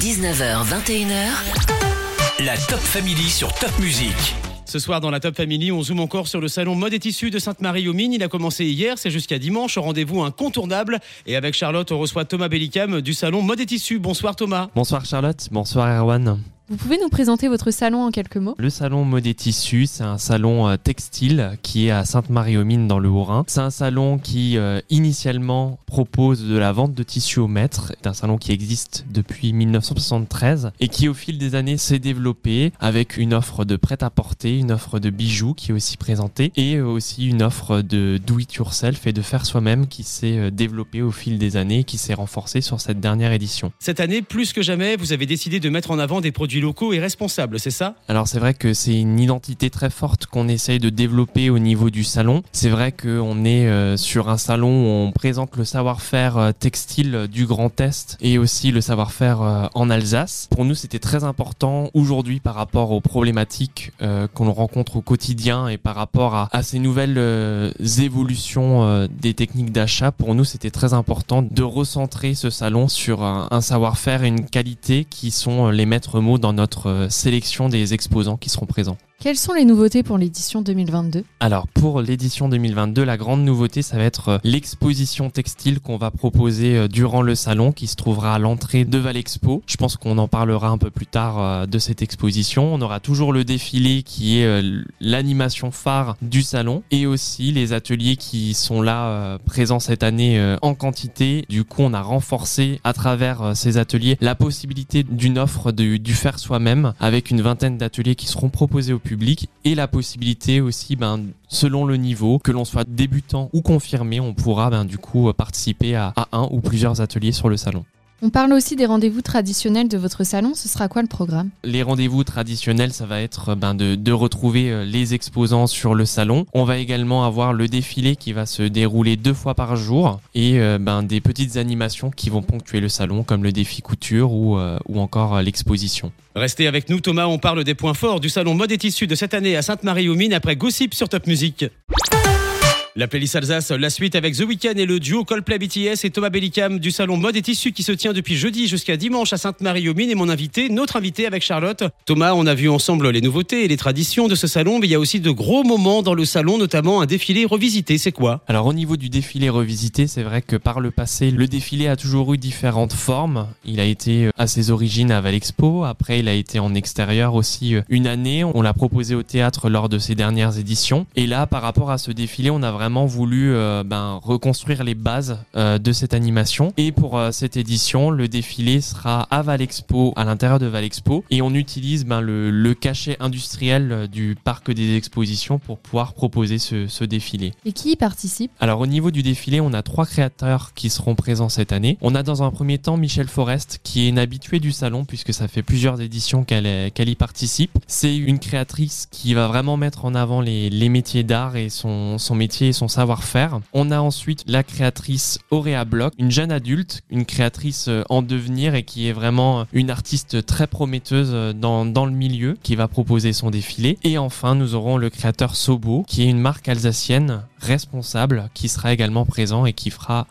19h, 21h. La Top Family sur Top Music. Ce soir dans la Top Family, on zoome encore sur le salon mode et tissu de Sainte-Marie-aux-Mines. Il a commencé hier, c'est jusqu'à dimanche. Rendez-vous incontournable. Et avec Charlotte, on reçoit Thomas Bellicam du salon mode et tissu. Bonsoir Thomas. Bonsoir Charlotte, bonsoir Erwan. Vous pouvez nous présenter votre salon en quelques mots? Le salon Mode et Tissu, c'est un salon euh, textile qui est à Sainte-Marie-aux-Mines dans le Haut-Rhin. C'est un salon qui euh, initialement propose de la vente de tissus au mètre. C'est un salon qui existe depuis 1973 et qui au fil des années s'est développé avec une offre de prêt-à-porter, une offre de bijoux qui est aussi présentée et aussi une offre de do it yourself et de faire soi-même qui s'est euh, développée au fil des années et qui s'est renforcée sur cette dernière édition. Cette année, plus que jamais, vous avez décidé de mettre en avant des produits locaux et responsables, c'est ça? Alors c'est vrai que c'est une identité très forte qu'on essaye de développer au niveau du salon. C'est vrai qu'on est euh, sur un salon où on présente le savoir-faire euh, textile du Grand Est et aussi le savoir-faire euh, en Alsace. Pour nous, c'était très important aujourd'hui par rapport aux problématiques qu'on rencontre au quotidien et par rapport à, ces nouvelles évolutions des techniques d'achat. Pour nous, c'était très important de recentrer ce salon sur un, un savoir-faire et une qualité qui sont les maîtres mots dans notre euh, sélection des exposants qui seront présents. Quelles sont les nouveautés pour l'édition 2022 Alors pour l'édition 2022, la grande nouveauté, ça va être euh, l'exposition textile qu'on va proposer euh, durant le salon qui se trouvera à l'entrée de Valexpo. Je pense qu'on en parlera un peu plus tard euh, de cette exposition. On aura toujours le défilé qui est l'animation phare du salon et aussi les ateliers qui sont là présents cette année en quantité. Du coup, on a renforcé à travers ces ateliers la possibilité d'une offre du faire soi-même avec une vingtaine d'ateliers qui seront proposés au public et la possibilité aussi, ben, selon le niveau, que l'on soit débutant ou confirmé, on pourra ben, du coup participer à un ou plusieurs ateliers sur le salon. On parle aussi des rendez-vous traditionnels de votre salon. Ce sera quoi le programme? Les rendez-vous traditionnels, ça va être ben, de, retrouver euh, les exposants sur le salon. On va également avoir le défilé qui va se dérouler deux fois par jour et euh, ben, des petites animations qui vont ponctuer le salon, comme le défi couture ou, euh, ou encore l'exposition. Restez avec nous, Thomas. On parle des points forts du salon mode et tissu de cette année à Sainte-Marie-aux-Mines après Gossip sur Top Music. La playlist Alsace, la suite avec The Weeknd et le duo Coldplay BTS et Thomas Bellicam du salon Mode et Tissu qui se tient depuis jeudi jusqu'à dimanche à Sainte-Marie-aux-Mines et mon invité, notre invité avec Charlotte. Thomas, on a vu ensemble les nouveautés et les traditions de ce salon, mais il y a aussi de gros moments dans le salon, notamment un défilé revisité. C'est quoi? Alors au niveau du défilé revisité, c'est vrai que par le passé, le défilé a toujours eu différentes formes. Il a été à ses origines à Valexpo, après il a été en extérieur aussi une année. On l'a proposé au théâtre lors de ses dernières éditions. Et là, par rapport à ce défilé, on a vraiment vraiment voulu euh, ben, reconstruire les bases euh, de cette animation. Et pour euh, cette édition, le défilé sera à Valexpo, à l'intérieur de Valexpo, et on utilise ben, le, le, cachet industriel du parc des expositions pour pouvoir proposer ce, ce défilé. Et qui y participe? Alors au niveau du défilé, on a trois créateurs qui seront présents cette année. On a dans un premier temps Michel Forest, qui est une habituée du salon puisque ça fait plusieurs éditions qu'elle qu'elle y participe. C'est une créatrice qui va vraiment mettre en avant les, les métiers d'art et son, son métier son savoir-faire. On a ensuite la créatrice Auréa Bloch, une jeune adulte, une créatrice euh, en devenir et qui est vraiment euh, une artiste très prometteuse euh, dans, le milieu, qui va proposer son défilé. Et enfin, nous aurons le créateur Sobo, qui est une marque alsacienne responsable, qui sera également présent et qui fera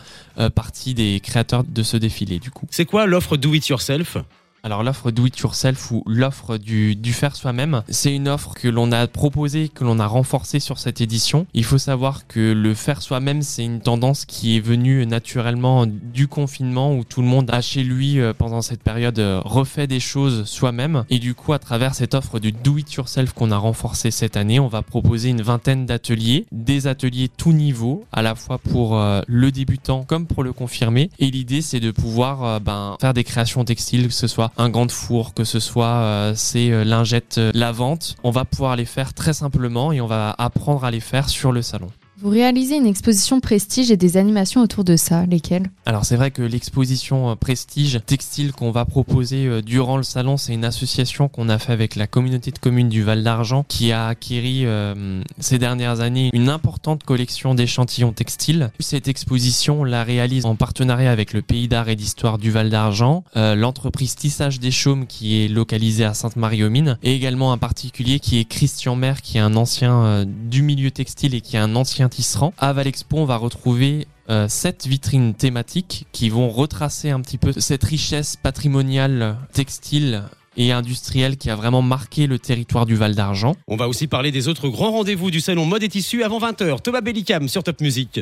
partie des créateurs de ce défilé du coup. C'est quoi l'offre Do It Yourself? Alors l'offre do it yourself ou l'offre du, du faire soi-même, c'est une offre que l'on a proposée, que l'on a renforcée sur cette édition. Il faut savoir que le faire soi-même, c'est une tendance qui est venue naturellement du confinement où tout le monde a chez lui euh, pendant cette période euh, refait des choses soi-même. Et du coup, à travers cette offre du do it yourself qu'on a renforcée cette année, on va proposer une vingtaine d'ateliers, des ateliers tout niveau, à la fois pour euh, le débutant comme pour le confirmé. Et l'idée, c'est de pouvoir ben, faire des créations textiles, que ce soit un grand four, que ce soit euh, ces euh, lingettes euh, lavantes, on va pouvoir les faire très simplement et on va apprendre à les faire sur le salon. Vous réalisez une exposition Prestige et des animations autour de ça, lesquelles? Alors c'est vrai que l'exposition euh, Prestige textile qu'on va proposer euh, durant le salon, c'est une association qu'on a fait avec la communauté de communes du Val d'Argent qui a acquéri euh, ces dernières années une importante collection d'échantillons textiles. Cette exposition, on la réalise en partenariat avec le Pays d'art et d'histoire du Val d'Argent, l'entreprise Tissage des Chaumes qui est localisée à Sainte-Marie-aux-Mines et également un particulier qui est Christian Mer qui est un ancien du milieu textile et qui est un ancien tisserand. À Valexpo, on va retrouver euh, sept vitrines thématiques qui vont retracer un petit peu cette richesse patrimoniale textile et industrielle qui a vraiment marqué le territoire du Val d'Argent. On va aussi parler des autres grands rendez-vous du salon mode et tissu avant 20h. Thomas Bellicam sur Top Music.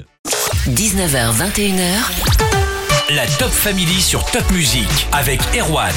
19h, 21h. La Top Family sur Top Music avec Erwan.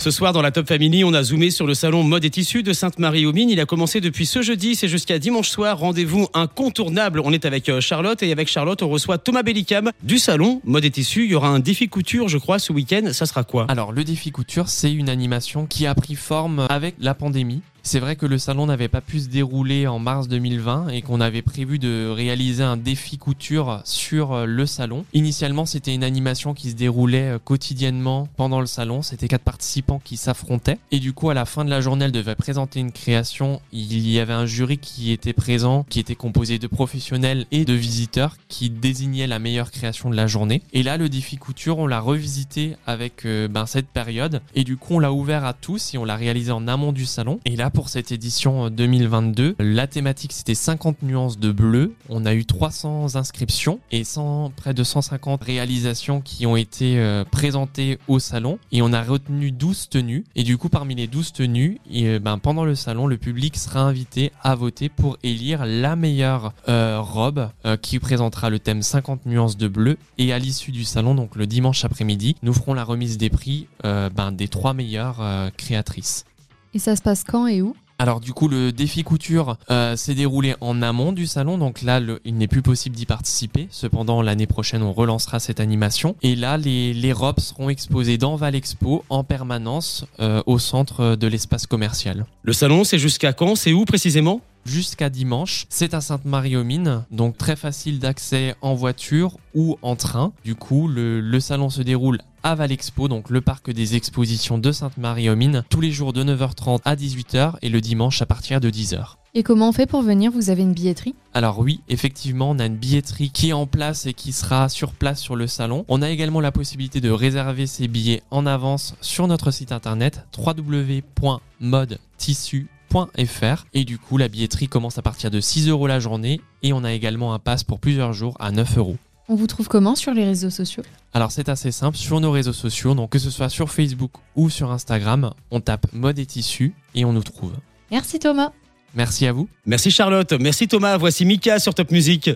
Ce soir, dans la Top Family, on a zoomé sur le salon mode et tissu de Sainte-Marie-aux-Mines. Il a commencé depuis ce jeudi, c'est jusqu'à dimanche soir. Rendez-vous incontournable. On est avec euh, Charlotte et avec Charlotte, on reçoit Thomas Bellicam du salon mode et tissu. Il y aura un défi couture, je crois, ce week-end. Ça sera quoi? Alors, le défi couture, c'est une animation qui a pris forme avec la pandémie. C'est vrai que le salon n'avait pas pu se dérouler en mars 2020 et qu'on avait prévu de réaliser un défi couture sur euh, le salon. Initialement, c'était une animation qui se déroulait euh, quotidiennement pendant le salon. C'était quatre participants qui s'affrontaient. Et du coup, à la fin de la journée, elle devait présenter une création. Il y avait un jury qui était présent, qui était composé de professionnels et de visiteurs qui désignaient la meilleure création de la journée. Et là, le défi couture, on l'a revisité avec euh, ben, cette période. Et du coup, on l'a ouvert à tous et on l'a réalisé en amont du salon. Pour cette édition 2022. La thématique c'était 50 nuances de bleu. On a eu 300 inscriptions et 100, près de 150 réalisations qui ont été euh, présentées au salon. Et on a retenu 12 tenues. Et du coup, parmi les 12 tenues, euh, ben, pendant le salon, le public sera invité à voter pour élire la meilleure euh, robe qui présentera le thème 50 nuances de bleu. Et à l'issue du salon, donc le dimanche après-midi, nous ferons la remise des prix ben, des trois meilleures créatrices. Et ça se passe quand et où? Alors du coup le défi couture euh, s'est déroulé en amont du salon, donc là il n'est plus possible d'y participer. Cependant l'année prochaine on relancera cette animation et là les, les robes seront exposées dans Val Expo en permanence euh, au centre de l'espace commercial. Le salon c'est jusqu'à quand? C'est où précisément? Jusqu'à dimanche. C'est à Sainte-Marie-aux-Mines, donc très facile d'accès en voiture ou en train. Du coup, le, le salon se déroule à Valexpo, donc le parc des expositions de Sainte-Marie-aux-Mines, tous les jours de 9h30 à 18h et le dimanche à partir de 10h. Et comment on fait pour venir? Vous avez une billetterie? Alors oui, effectivement, on a une billetterie qui est en place et qui sera sur place sur le salon. On a également la possibilité de réserver ses billets en avance sur notre site internet www.modetissu.fr et du coup la billetterie commence à partir de 6 euros la journée et on a également un pass pour plusieurs jours à 9 euros. On vous trouve comment sur les réseaux sociaux? Alors c'est assez simple, sur nos réseaux sociaux, donc que ce soit sur Facebook ou sur Instagram, on tape mode et tissu et on nous trouve. Merci Thomas. Merci à vous. Merci Charlotte, merci Thomas. Voici Mika sur Top Music.